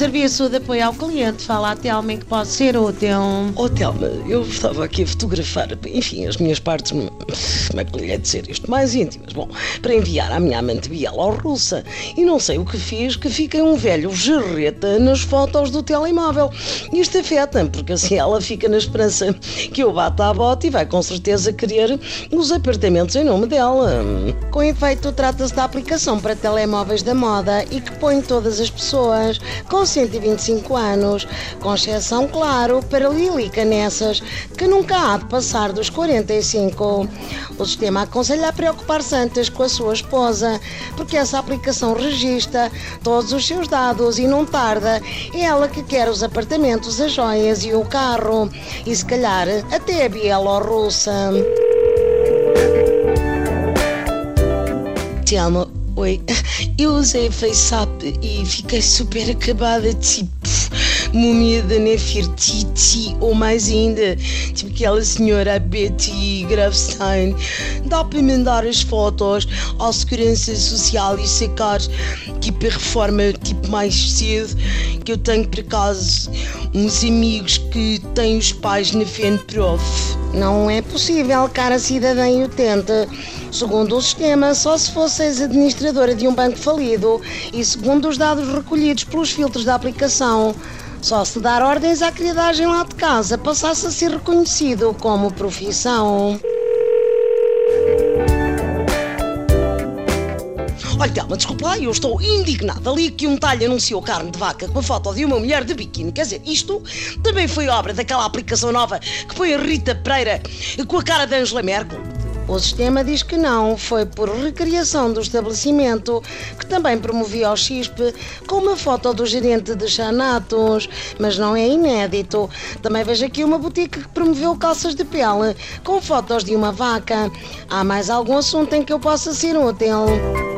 Serviço de apoio ao cliente. Fala a Telma em que pode ser útil. Oh, Telma, eu estava aqui a fotografar, enfim, as minhas partes, como é que lhe é dizer isto, mais íntimas, bom, para enviar à minha amante bielorrussa. E não sei o que fiz, que fica um velho gerreta nas fotos do telemóvel. Isto afeta porque assim ela fica na esperança que eu bata a bota e vai com certeza querer os apartamentos em nome dela. Com efeito, trata-se da aplicação para telemóveis da moda e que põe todas as pessoas com 125 anos, com exceção, claro, para Lili Canessas, que nunca há de passar dos 45. O sistema aconselha a preocupar-se antes com a sua esposa, porque essa aplicação registra todos os seus dados e não tarda. É ela que quer os apartamentos, as joias e o carro. E se calhar até a bielorrussa. Telma, oi. Eu usei FaceApp e fiquei super acabada, tipo múmia da Nefertiti, ou mais ainda, tipo aquela senhora Betty Grafstein. Dá para mandar as fotos à Segurança Social e sacar tipo a reforma tipo mais cedo, que eu tenho por acaso uns amigos que têm os pais na FENPROF. Não é possível, cara cidadã e utente. Segundo o sistema, só se fosseis administradora de um banco falido e segundo os dados recolhidos pelos filtros da aplicação, só se dar ordens à criadagem lá de casa passasse a ser reconhecido como profissão. Olha, Telma, desculpa lá, eu estou indignada ali que um talho anunciou carne de vaca com a foto de uma mulher de biquíni. Quer dizer, isto também foi obra daquela aplicação nova que põe a Rita Pereira com a cara de Angela Merkel. O sistema diz que não, foi por recriação do estabelecimento, que também promovia o CHISP, com uma foto do gerente de Xanatos, mas não é inédito. Também vejo aqui uma boutique que promoveu calças de pele, com fotos de uma vaca. Há mais algum assunto em que eu possa ser útil?